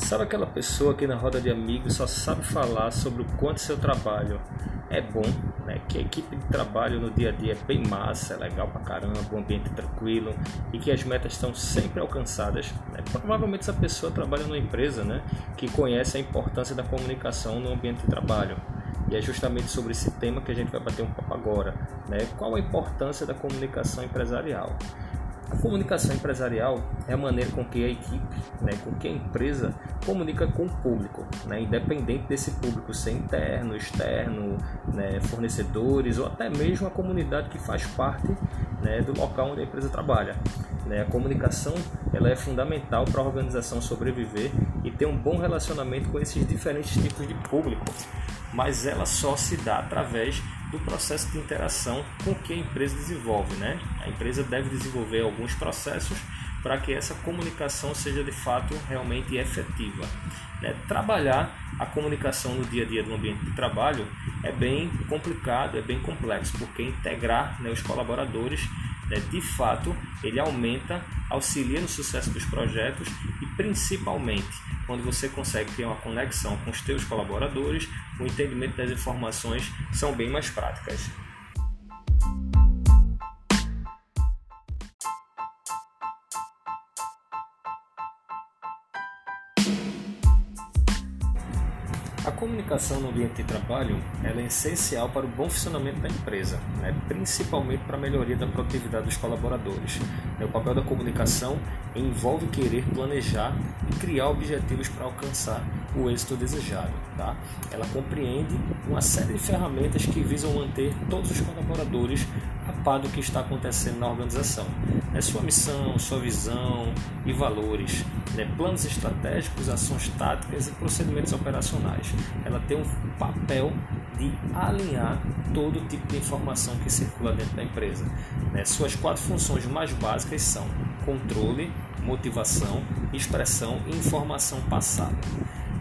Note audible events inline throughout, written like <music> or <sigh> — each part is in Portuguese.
Sabe aquela pessoa que na roda de amigos só sabe falar sobre o quanto seu trabalho é bom, né? que a equipe de trabalho no dia a dia é bem massa, é legal pra caramba, um ambiente tranquilo e que as metas estão sempre alcançadas. Né? Provavelmente essa pessoa trabalha numa empresa né? que conhece a importância da comunicação no ambiente de trabalho. E é justamente sobre esse tema que a gente vai bater um papo agora. Né? Qual a importância da comunicação empresarial? A comunicação empresarial é a maneira com que a equipe, né, com que a empresa comunica com o público, né, independente desse público ser interno, externo, né, fornecedores ou até mesmo a comunidade que faz parte né, do local onde a empresa trabalha. Né. A comunicação ela é fundamental para a organização sobreviver e ter um bom relacionamento com esses diferentes tipos de público, mas ela só se dá através do processo de interação com que a empresa desenvolve. Né? A empresa deve desenvolver alguns processos para que essa comunicação seja de fato realmente efetiva. Né? Trabalhar a comunicação no dia a dia do ambiente de trabalho é bem complicado, é bem complexo, porque integrar né, os colaboradores né, de fato ele aumenta, auxilia no sucesso dos projetos e principalmente quando você consegue ter uma conexão com os teus colaboradores, o entendimento das informações são bem mais práticas. A comunicação no ambiente de trabalho é essencial para o bom funcionamento da empresa, né? principalmente para a melhoria da produtividade dos colaboradores. O papel da comunicação envolve querer planejar e criar objetivos para alcançar o êxito desejado. Tá? Ela compreende uma série de ferramentas que visam manter todos os colaboradores a par do que está acontecendo na organização. É sua missão, sua visão e valores, né? planos estratégicos, ações táticas e procedimentos operacionais. Ela tem um papel de alinhar todo tipo de informação que circula dentro da empresa. Né? Suas quatro funções mais básicas são controle, motivação, expressão e informação passada.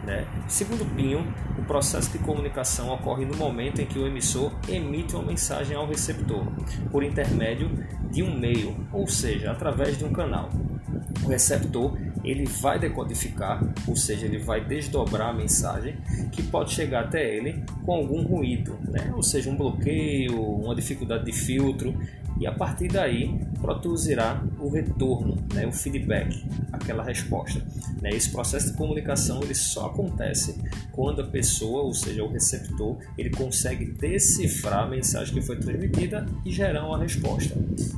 Né? Segundo Pinho, o processo de comunicação ocorre no momento em que o emissor emite uma mensagem ao receptor, por intermédio de um meio, ou seja, através de um canal. O receptor ele vai decodificar, ou seja, ele vai desdobrar a mensagem que pode chegar até ele com algum ruído, né? ou seja, um bloqueio, uma dificuldade de filtro, e a partir daí produzirá o retorno, né, o feedback, aquela resposta. Né? Esse processo de comunicação ele só acontece quando a pessoa, ou seja, o receptor, ele consegue decifrar a mensagem que foi transmitida e gerar uma resposta.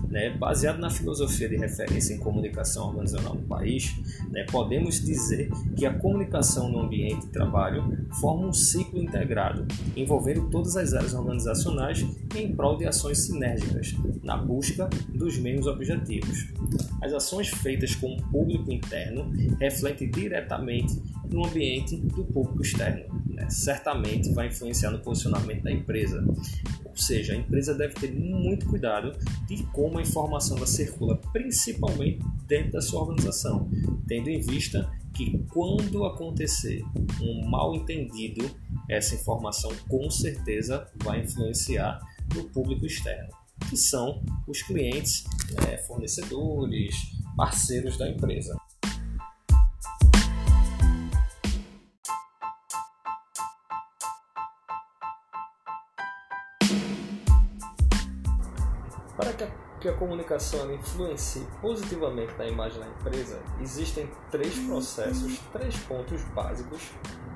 Né? Baseado na filosofia de referência em comunicação organizacional no país, né, podemos dizer que a comunicação no ambiente de trabalho forma um ciclo integrado, envolvendo todas as áreas organizacionais em prol de ações sinérgicas, na busca dos mesmos objetivos. As ações feitas com o público interno refletem diretamente no ambiente do público externo. Né? Certamente vai influenciar no posicionamento da empresa. Ou seja, a empresa deve ter muito cuidado de como a informação circula, principalmente dentro da sua organização, tendo em vista que quando acontecer um mal entendido, essa informação com certeza vai influenciar no público externo que são os clientes, né, fornecedores, parceiros da empresa. Para que a, que a comunicação influencie positivamente na imagem da empresa, existem três processos, três pontos básicos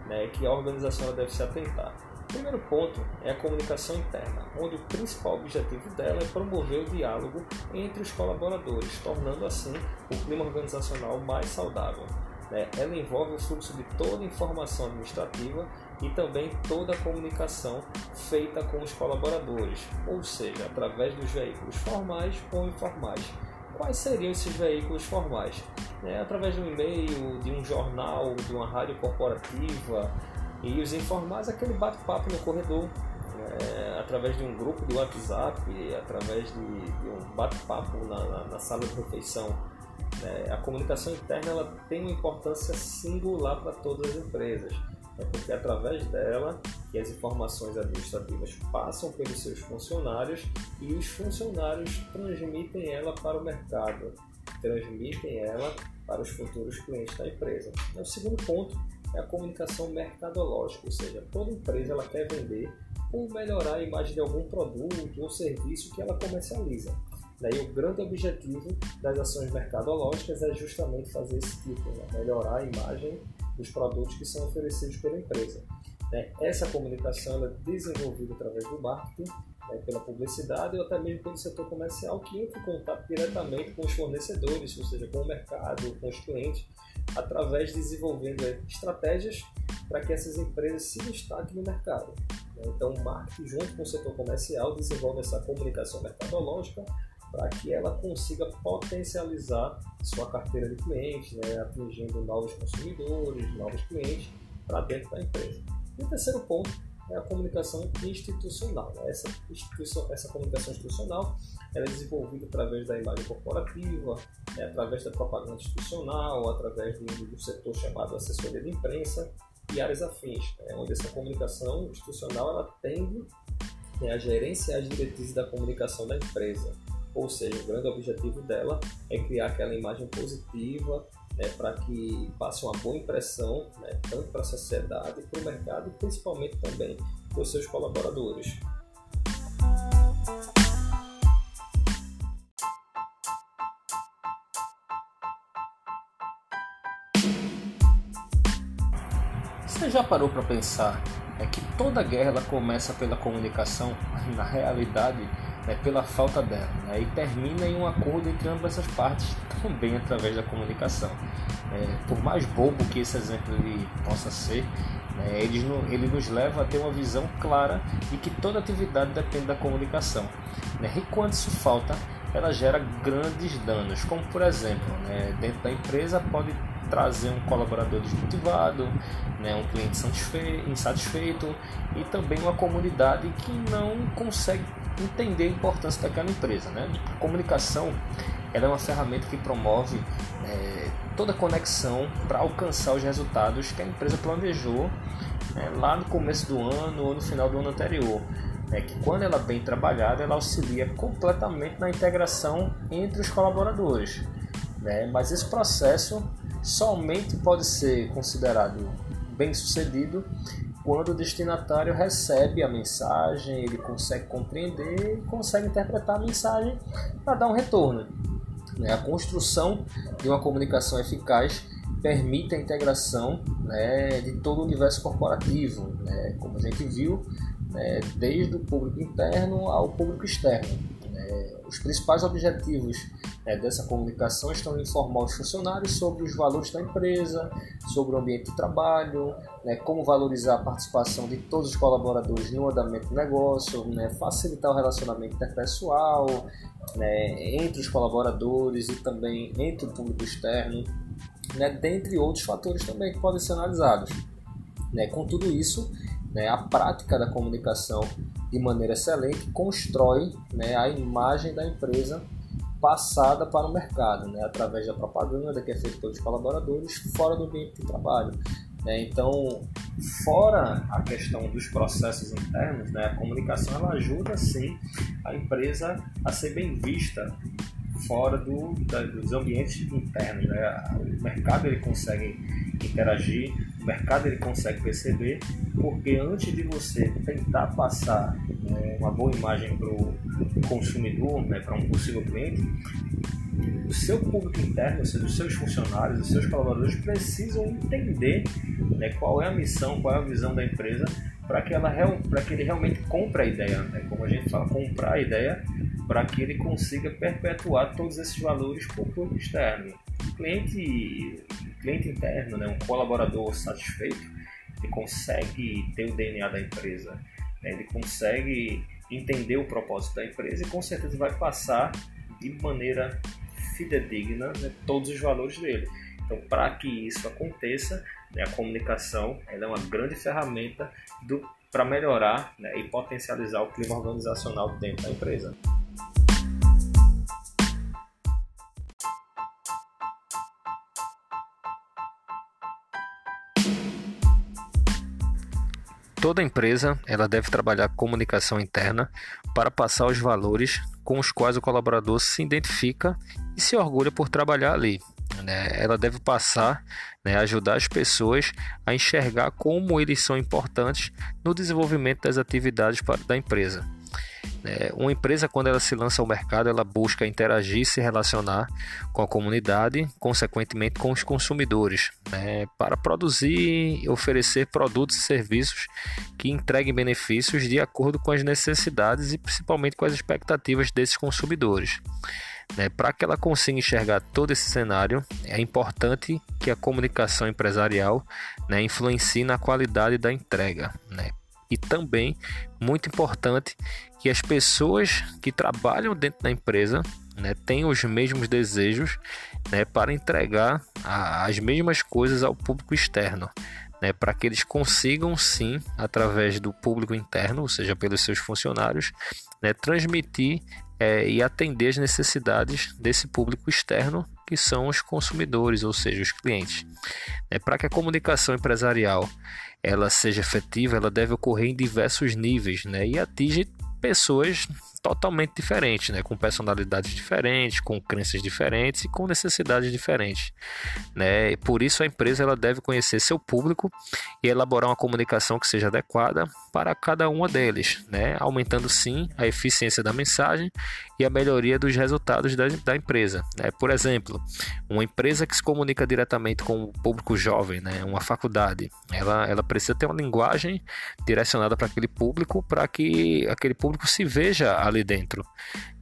né, que a organização deve se atentar. Primeiro ponto é a comunicação interna, onde o principal objetivo dela é promover o diálogo entre os colaboradores, tornando assim o clima organizacional mais saudável. Né? Ela envolve o fluxo de toda a informação administrativa e também toda a comunicação feita com os colaboradores, ou seja, através dos veículos formais ou informais. Quais seriam esses veículos formais? É, através de um e-mail, de um jornal, de uma rádio corporativa, e os informais, aquele bate-papo no corredor, é, através de um grupo de WhatsApp, através de, de um bate-papo na, na, na, sala de refeição. É, a comunicação interna ela tem uma importância singular para todas as empresas. É porque é através dela que as informações administrativas passam pelos seus funcionários e os funcionários transmitem ela para o mercado. transmitem ela para os futuros clientes da empresa. O segundo ponto é a comunicação mercadológica, ou seja, toda empresa ela quer vender ou melhorar a imagem de algum produto ou serviço que ela comercializa. Daí o grande objetivo das ações mercadológicas é justamente fazer esse tipo, né? melhorar a imagem dos produtos que são oferecidos pela empresa. Né? Essa comunicação é desenvolvida através do marketing, né? pela publicidade ou até mesmo pelo setor comercial que entra em contato diretamente com os fornecedores, ou seja, com o mercado, com os clientes, através de desenvolvendo estratégias para que essas empresas se destaquem no mercado. Né? Então, o marketing, junto com o setor comercial, desenvolve essa comunicação mercadológica para que ela consiga potencializar sua carteira de clientes, né, atingindo novos consumidores, novos clientes para dentro da empresa. E o terceiro ponto é a comunicação institucional. Né? Essa, essa comunicação institucional é desenvolvida através da imagem corporativa, é através da propaganda institucional, através do, do setor chamado assessoria de imprensa e áreas afins, né? onde essa comunicação institucional ela tende né, a gerenciar as diretrizes da comunicação da empresa ou seja, o grande objetivo dela é criar aquela imagem positiva né, para que passe uma boa impressão, né, tanto para a sociedade, para o mercado e principalmente também para os seus colaboradores. Você já parou para pensar é que toda guerra começa pela comunicação? Na realidade, né, pela falta dela, né, e termina em um acordo entre ambas as partes, também através da comunicação. É, por mais bobo que esse exemplo ele possa ser, né, ele, ele nos leva a ter uma visão clara de que toda atividade depende da comunicação. Né, e quando isso falta, ela gera grandes danos, como por exemplo, né, dentro da empresa pode trazer um colaborador desmotivado, né, um cliente insatisfeito e também uma comunidade que não consegue entender a importância daquela empresa. Né? A comunicação ela é uma ferramenta que promove é, toda a conexão para alcançar os resultados que a empresa planejou né, lá no começo do ano ou no final do ano anterior. É que quando ela é bem trabalhada, ela auxilia completamente na integração entre os colaboradores. Né? Mas esse processo somente pode ser considerado bem sucedido quando o destinatário recebe a mensagem, ele consegue compreender e consegue interpretar a mensagem para dar um retorno. Né? A construção de uma comunicação eficaz permite a integração né, de todo o universo corporativo, né, como a gente viu, né, desde o público interno ao público externo. Os principais objetivos né, dessa comunicação estão em informar os funcionários sobre os valores da empresa, sobre o ambiente de trabalho, né, como valorizar a participação de todos os colaboradores no andamento do negócio, né, facilitar o relacionamento interpessoal né, entre os colaboradores e também entre o público externo, né, dentre outros fatores também que podem ser analisados. Né, com tudo isso, né, a prática da comunicação de maneira excelente constrói né, a imagem da empresa passada para o mercado, né, através da propaganda que é feita pelos colaboradores fora do ambiente de trabalho. Né. Então, fora a questão dos processos internos, né, a comunicação ela ajuda sim a empresa a ser bem vista fora do, da, dos ambientes internos. Né? O mercado ele consegue interagir, o mercado ele consegue perceber, porque antes de você tentar passar né, uma boa imagem para o consumidor, né, para um possível cliente, o seu público interno, ou seja, os seus funcionários, os seus colaboradores precisam entender né, qual é a missão, qual é a visão da empresa para que, ela, para que ele realmente compre a ideia. Né? Como a gente fala, comprar a ideia para que ele consiga perpetuar todos esses valores para o público externo. O cliente, cliente interno, né, um colaborador satisfeito, ele consegue ter o DNA da empresa, né, ele consegue entender o propósito da empresa e com certeza vai passar de maneira fidedigna né, todos os valores dele. Então, para que isso aconteça, né, a comunicação é uma grande ferramenta para melhorar né, e potencializar o clima organizacional dentro da empresa. Toda empresa ela deve trabalhar comunicação interna para passar os valores com os quais o colaborador se identifica e se orgulha por trabalhar ali. Né? Ela deve passar, né, ajudar as pessoas a enxergar como eles são importantes no desenvolvimento das atividades da empresa. É, uma empresa, quando ela se lança ao mercado, ela busca interagir, se relacionar com a comunidade, consequentemente com os consumidores, né, para produzir e oferecer produtos e serviços que entreguem benefícios de acordo com as necessidades e principalmente com as expectativas desses consumidores. Né, para que ela consiga enxergar todo esse cenário, é importante que a comunicação empresarial né, influencie na qualidade da entrega. Né, e também muito importante que as pessoas que trabalham dentro da empresa né, tenham os mesmos desejos né, para entregar a, as mesmas coisas ao público externo. Né, para que eles consigam sim, através do público interno, ou seja, pelos seus funcionários, né, transmitir é, e atender as necessidades desse público externo, que são os consumidores, ou seja, os clientes. É, para que a comunicação empresarial ela seja efetiva, ela deve ocorrer em diversos níveis né, e atinge pessoas totalmente diferentes, né? com personalidades diferentes, com crenças diferentes e com necessidades diferentes. Né? E por isso a empresa ela deve conhecer seu público e elaborar uma comunicação que seja adequada para cada uma deles, né? aumentando sim a eficiência da mensagem e a melhoria dos resultados da, da empresa. Né? Por exemplo, uma empresa que se comunica diretamente com o público jovem, né? uma faculdade, ela, ela precisa ter uma linguagem direcionada para aquele público, para que aquele público se veja ali dentro,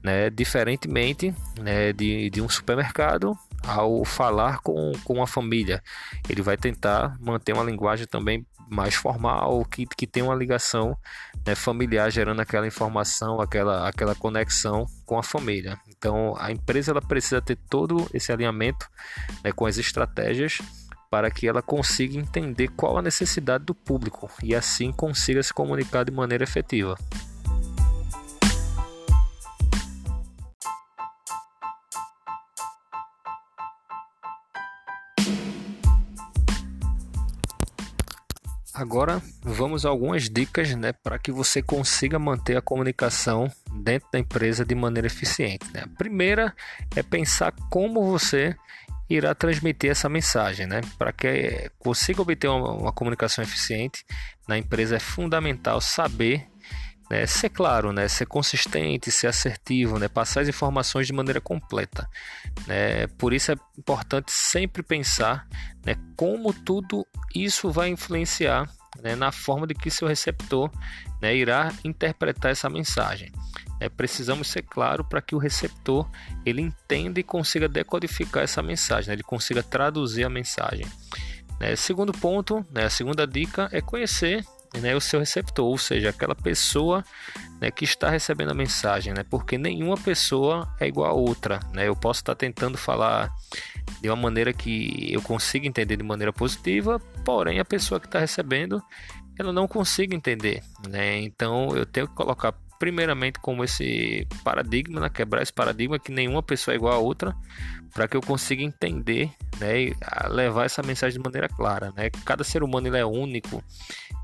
né? Diferentemente né, de, de um supermercado, ao falar com, com a família, ele vai tentar manter uma linguagem também mais formal, que, que tem uma ligação né, familiar, gerando aquela informação, aquela, aquela conexão com a família. Então, a empresa ela precisa ter todo esse alinhamento né, com as estratégias para que ela consiga entender qual a necessidade do público e assim consiga se comunicar de maneira efetiva. Agora vamos a algumas dicas né, para que você consiga manter a comunicação dentro da empresa de maneira eficiente. Né? A primeira é pensar como você irá transmitir essa mensagem. Né? Para que consiga obter uma, uma comunicação eficiente na empresa é fundamental saber né, ser claro, né, ser consistente, ser assertivo, né, passar as informações de maneira completa. Né. Por isso é importante sempre pensar né, como tudo isso vai influenciar né, na forma de que seu receptor né, irá interpretar essa mensagem. É, precisamos ser claro para que o receptor ele entenda e consiga decodificar essa mensagem, né, ele consiga traduzir a mensagem. Né, segundo ponto, né, a segunda dica é conhecer né, o seu receptor, ou seja, aquela pessoa né, que está recebendo a mensagem, né, porque nenhuma pessoa é igual a outra. Né, eu posso estar tentando falar de uma maneira que eu consiga entender de maneira positiva, porém a pessoa que está recebendo ela não consiga entender. Né, então eu tenho que colocar primeiramente como esse paradigma, né, quebrar esse paradigma que nenhuma pessoa é igual a outra, para que eu consiga entender né, e levar essa mensagem de maneira clara. Né? Cada ser humano ele é único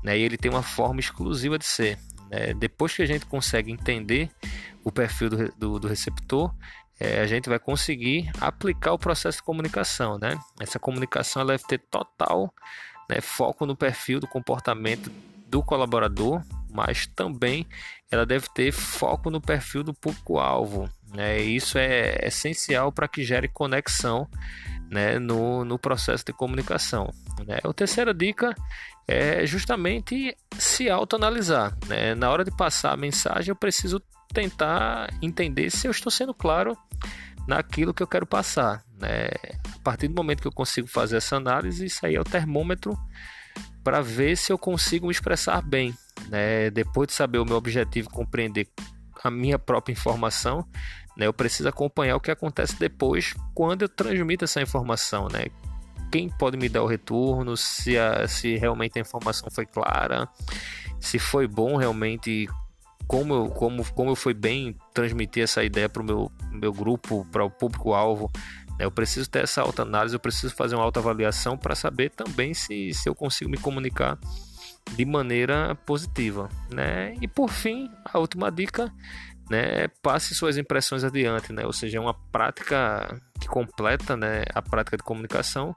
né, e ele tem uma forma exclusiva de ser. Né? Depois que a gente consegue entender o perfil do, do, do receptor, é, a gente vai conseguir aplicar o processo de comunicação. Né? Essa comunicação ela deve ter total né, foco no perfil do comportamento do colaborador, mas também ela deve ter foco no perfil do público-alvo. Né? Isso é essencial para que gere conexão né, no, no processo de comunicação. Né? A terceira dica é justamente se autoanalisar. Né? Na hora de passar a mensagem, eu preciso tentar entender se eu estou sendo claro naquilo que eu quero passar. Né? A partir do momento que eu consigo fazer essa análise, isso aí é o termômetro para ver se eu consigo me expressar bem. Né? Depois de saber o meu objetivo, compreender a minha própria informação, né? eu preciso acompanhar o que acontece depois quando eu transmito essa informação. Né? Quem pode me dar o retorno, se, a, se realmente a informação foi clara, se foi bom realmente, como eu, como, como eu fui bem transmitir essa ideia para o meu, meu grupo, para o público-alvo. Né? Eu preciso ter essa autoanálise, eu preciso fazer uma autoavaliação para saber também se, se eu consigo me comunicar de maneira positiva, né? E por fim, a última dica, né, passe suas impressões adiante, né? Ou seja, é uma prática que completa, né, a prática de comunicação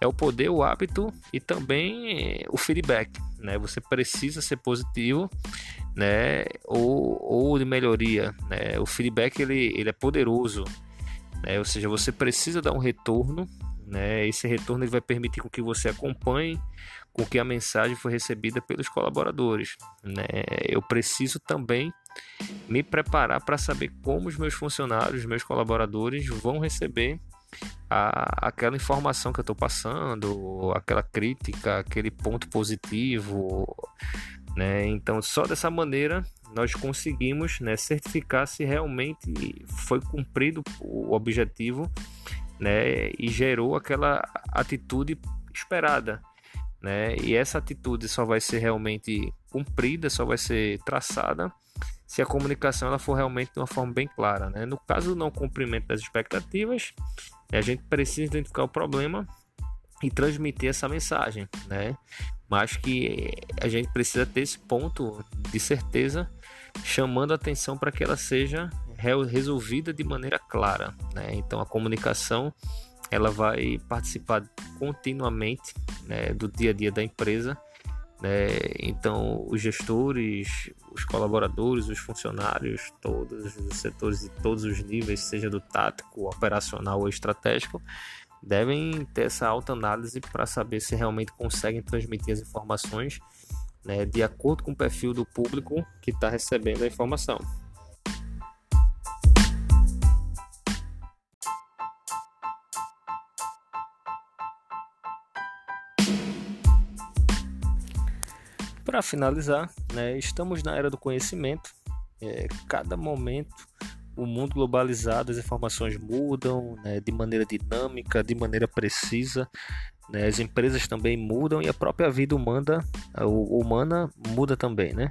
é o poder, o hábito e também o feedback, né? Você precisa ser positivo, né, ou, ou de melhoria, né? O feedback ele, ele é poderoso, né? Ou seja, você precisa dar um retorno, né? Esse retorno ele vai permitir com que você acompanhe com que a mensagem foi recebida pelos colaboradores. Né? Eu preciso também me preparar para saber como os meus funcionários, os meus colaboradores vão receber a, aquela informação que eu estou passando, aquela crítica, aquele ponto positivo. Né? Então, só dessa maneira nós conseguimos né, certificar se realmente foi cumprido o objetivo né, e gerou aquela atitude esperada né? E essa atitude só vai ser realmente cumprida, só vai ser traçada se a comunicação ela for realmente de uma forma bem clara, né? No caso do não cumprimento das expectativas, a gente precisa identificar o problema e transmitir essa mensagem, né? Mas que a gente precisa ter esse ponto de certeza, chamando atenção para que ela seja resolvida de maneira clara, né? Então a comunicação ela vai participar continuamente né, do dia a dia da empresa. Né? Então, os gestores, os colaboradores, os funcionários, todos os setores de todos os níveis, seja do tático, operacional ou estratégico, devem ter essa alta análise para saber se realmente conseguem transmitir as informações né, de acordo com o perfil do público que está recebendo a informação. Para finalizar, né, estamos na era do conhecimento. É, cada momento, o mundo globalizado, as informações mudam né, de maneira dinâmica, de maneira precisa. Né, as empresas também mudam e a própria vida humana, humana muda também. Né?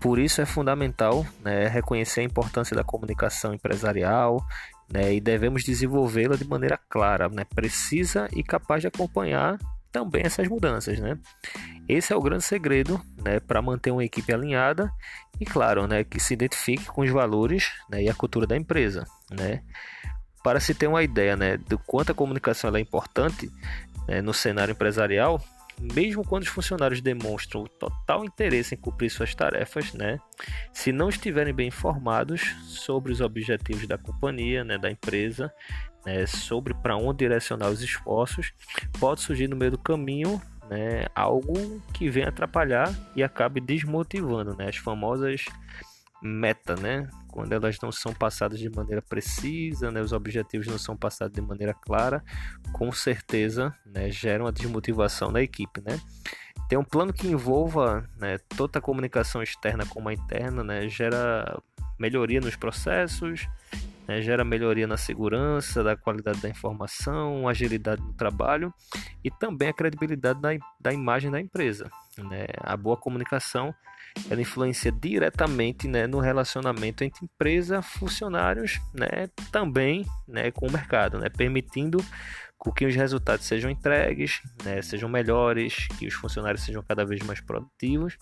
Por isso é fundamental né, reconhecer a importância da comunicação empresarial né, e devemos desenvolvê-la de maneira clara, né, precisa e capaz de acompanhar também essas mudanças, né? Esse é o grande segredo, né, para manter uma equipe alinhada e claro, né, que se identifique com os valores, né, e a cultura da empresa, né? Para se ter uma ideia, né, do quanto a comunicação é importante né, no cenário empresarial, mesmo quando os funcionários demonstram total interesse em cumprir suas tarefas, né, se não estiverem bem informados sobre os objetivos da companhia, né, da empresa, né, sobre para onde direcionar os esforços, pode surgir no meio do caminho né, algo que venha atrapalhar e acabe desmotivando, né, as famosas meta, né, quando elas não são passadas de maneira precisa, né, os objetivos não são passados de maneira clara, com certeza, né, geram a desmotivação da equipe, né. Ter um plano que envolva né, toda a comunicação externa como a interna, né, gera melhoria nos processos, né, gera melhoria na segurança, da qualidade da informação, agilidade no trabalho e também a credibilidade da, da imagem da empresa. Né? A boa comunicação ela influencia diretamente né, no relacionamento entre empresa, funcionários, né, também né, com o mercado, né, permitindo que os resultados sejam entregues, né, sejam melhores, que os funcionários sejam cada vez mais produtivos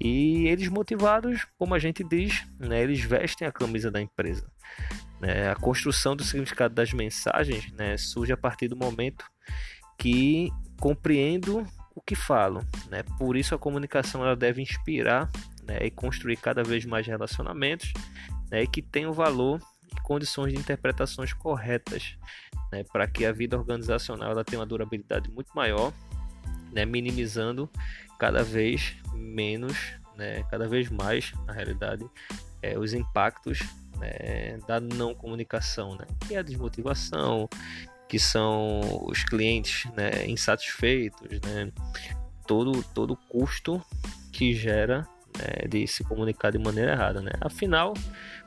e eles motivados, como a gente diz, né, eles vestem a camisa da empresa. Né? A construção do significado das mensagens né, surge a partir do momento que compreendo o que falo. Né? Por isso a comunicação ela deve inspirar né, e construir cada vez mais relacionamentos né, que tenham valor e condições de interpretações corretas né, para que a vida organizacional ela tenha uma durabilidade muito maior, né, minimizando cada vez menos, né, cada vez mais, na realidade, é, os impactos né, da não comunicação, né, que é a desmotivação, que são os clientes né, insatisfeitos, né, todo todo custo que gera né, de se comunicar de maneira errada, né? Afinal,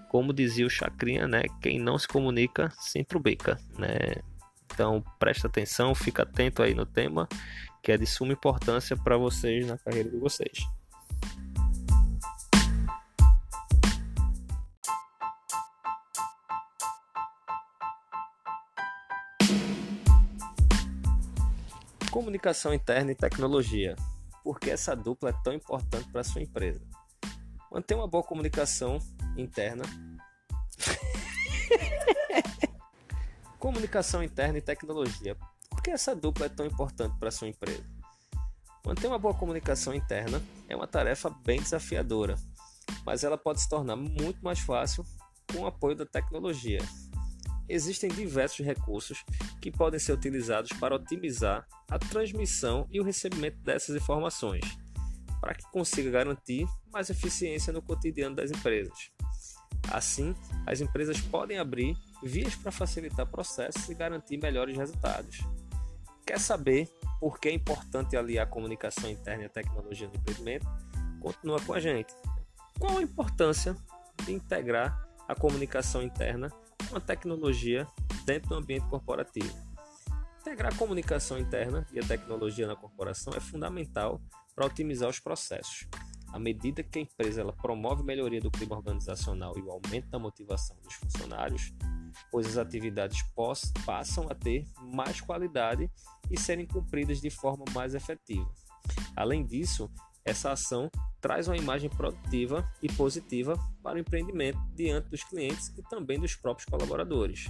como dizia o Chacrinha, né, quem não se comunica se entrubica, né? Então presta atenção, fica atento aí no tema, que é de suma importância para vocês na carreira de vocês. Comunicação interna e tecnologia. por que essa dupla é tão importante para sua empresa. Manter uma boa comunicação interna. <laughs> comunicação interna e tecnologia. Por que essa dupla é tão importante para sua empresa? Manter uma boa comunicação interna é uma tarefa bem desafiadora, mas ela pode se tornar muito mais fácil com o apoio da tecnologia. Existem diversos recursos que podem ser utilizados para otimizar a transmissão e o recebimento dessas informações, para que consiga garantir mais eficiência no cotidiano das empresas. Assim, as empresas podem abrir vias para facilitar processos e garantir melhores resultados. Quer saber por que é importante aliar a comunicação interna e a tecnologia no empreendimento? Continua com a gente. Qual a importância de integrar a comunicação interna com a tecnologia dentro do ambiente corporativo? Integrar a comunicação interna e a tecnologia na corporação é fundamental para otimizar os processos. À medida que a empresa ela promove melhoria do clima organizacional e o aumento da motivação dos funcionários, pois as atividades passam a ter mais qualidade e serem cumpridas de forma mais efetiva. Além disso, essa ação traz uma imagem produtiva e positiva para o empreendimento diante dos clientes e também dos próprios colaboradores.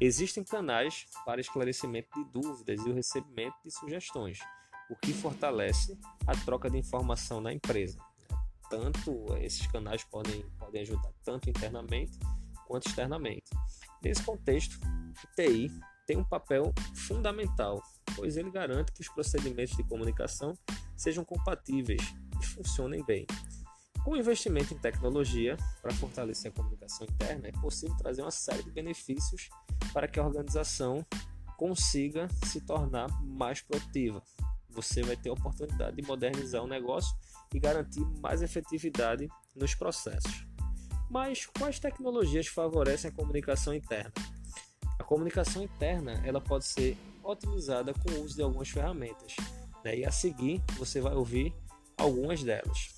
Existem canais para esclarecimento de dúvidas e o recebimento de sugestões, o que fortalece a troca de informação na empresa. Tanto esses canais podem, podem ajudar tanto internamente quanto externamente. Nesse contexto, o TI tem um papel fundamental, pois ele garante que os procedimentos de comunicação sejam compatíveis e funcionem bem. Com o investimento em tecnologia para fortalecer a comunicação interna, é possível trazer uma série de benefícios para que a organização consiga se tornar mais produtiva. Você vai ter a oportunidade de modernizar o negócio e garantir mais efetividade nos processos. Mas quais tecnologias favorecem a comunicação interna? A comunicação interna ela pode ser otimizada com o uso de algumas ferramentas. Né? E a seguir você vai ouvir algumas delas.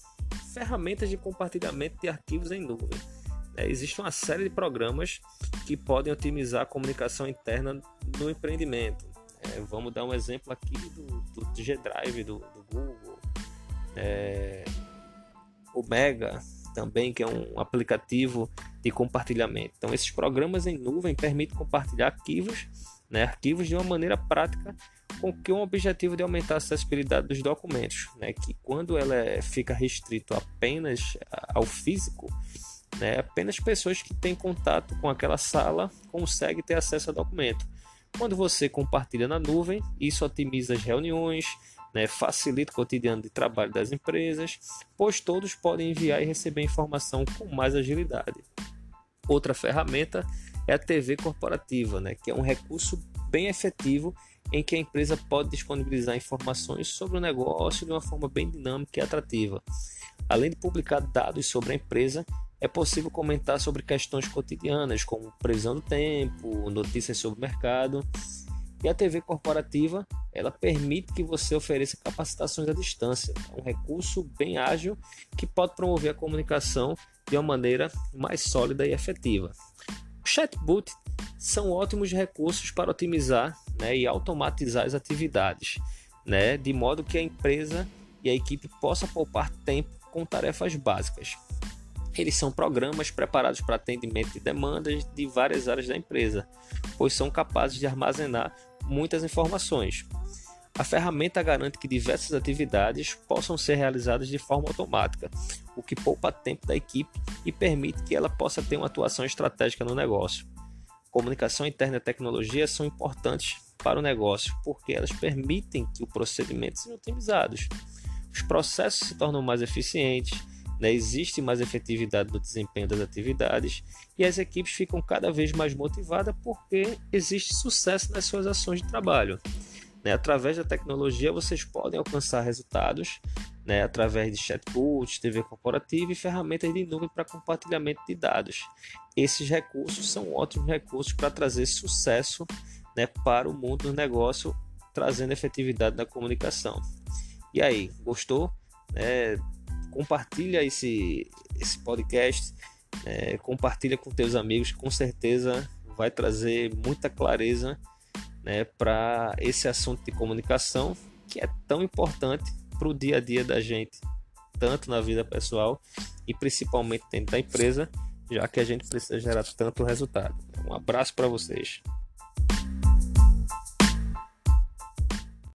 Ferramentas de compartilhamento de arquivos em nuvem. Né? Existe uma série de programas que podem otimizar a comunicação interna no empreendimento. É, vamos dar um exemplo aqui do, do G Drive do, do Google, é, o Mega, também, que é um aplicativo de compartilhamento. Então, esses programas em nuvem permitem compartilhar arquivos, né, arquivos de uma maneira prática, com que um objetivo de aumentar a acessibilidade dos documentos, né, que quando ela é, fica restrito apenas ao físico, né, apenas pessoas que têm contato com aquela sala conseguem ter acesso ao documento. Quando você compartilha na nuvem, isso otimiza as reuniões, né, facilita o cotidiano de trabalho das empresas, pois todos podem enviar e receber informação com mais agilidade. Outra ferramenta é a TV corporativa, né, que é um recurso bem efetivo em que a empresa pode disponibilizar informações sobre o negócio de uma forma bem dinâmica e atrativa. Além de publicar dados sobre a empresa, é possível comentar sobre questões cotidianas, como previsão do tempo, notícias sobre o mercado e a TV corporativa, ela permite que você ofereça capacitações à distância. É um recurso bem ágil que pode promover a comunicação de uma maneira mais sólida e efetiva. O chatbot são ótimos recursos para otimizar né, e automatizar as atividades, né, de modo que a empresa e a equipe possa poupar tempo com tarefas básicas. Eles são programas preparados para atendimento de demandas de várias áreas da empresa, pois são capazes de armazenar muitas informações. A ferramenta garante que diversas atividades possam ser realizadas de forma automática, o que poupa tempo da equipe e permite que ela possa ter uma atuação estratégica no negócio. Comunicação interna e tecnologia são importantes para o negócio porque elas permitem que o procedimento seja otimizados. Os processos se tornam mais eficientes, né? existe mais efetividade no desempenho das atividades e as equipes ficam cada vez mais motivadas porque existe sucesso nas suas ações de trabalho. Né? Através da tecnologia, vocês podem alcançar resultados né? através de chatbots, TV corporativa e ferramentas de nuvem para compartilhamento de dados. Esses recursos são ótimos recursos para trazer sucesso né? para o mundo do negócio, trazendo efetividade na comunicação. E aí, gostou? É, compartilha esse, esse podcast é, compartilha com teus amigos, com certeza vai trazer muita clareza né, para esse assunto de comunicação que é tão importante para o dia a dia da gente, tanto na vida pessoal e principalmente dentro da empresa, já que a gente precisa gerar tanto resultado. Um abraço para vocês.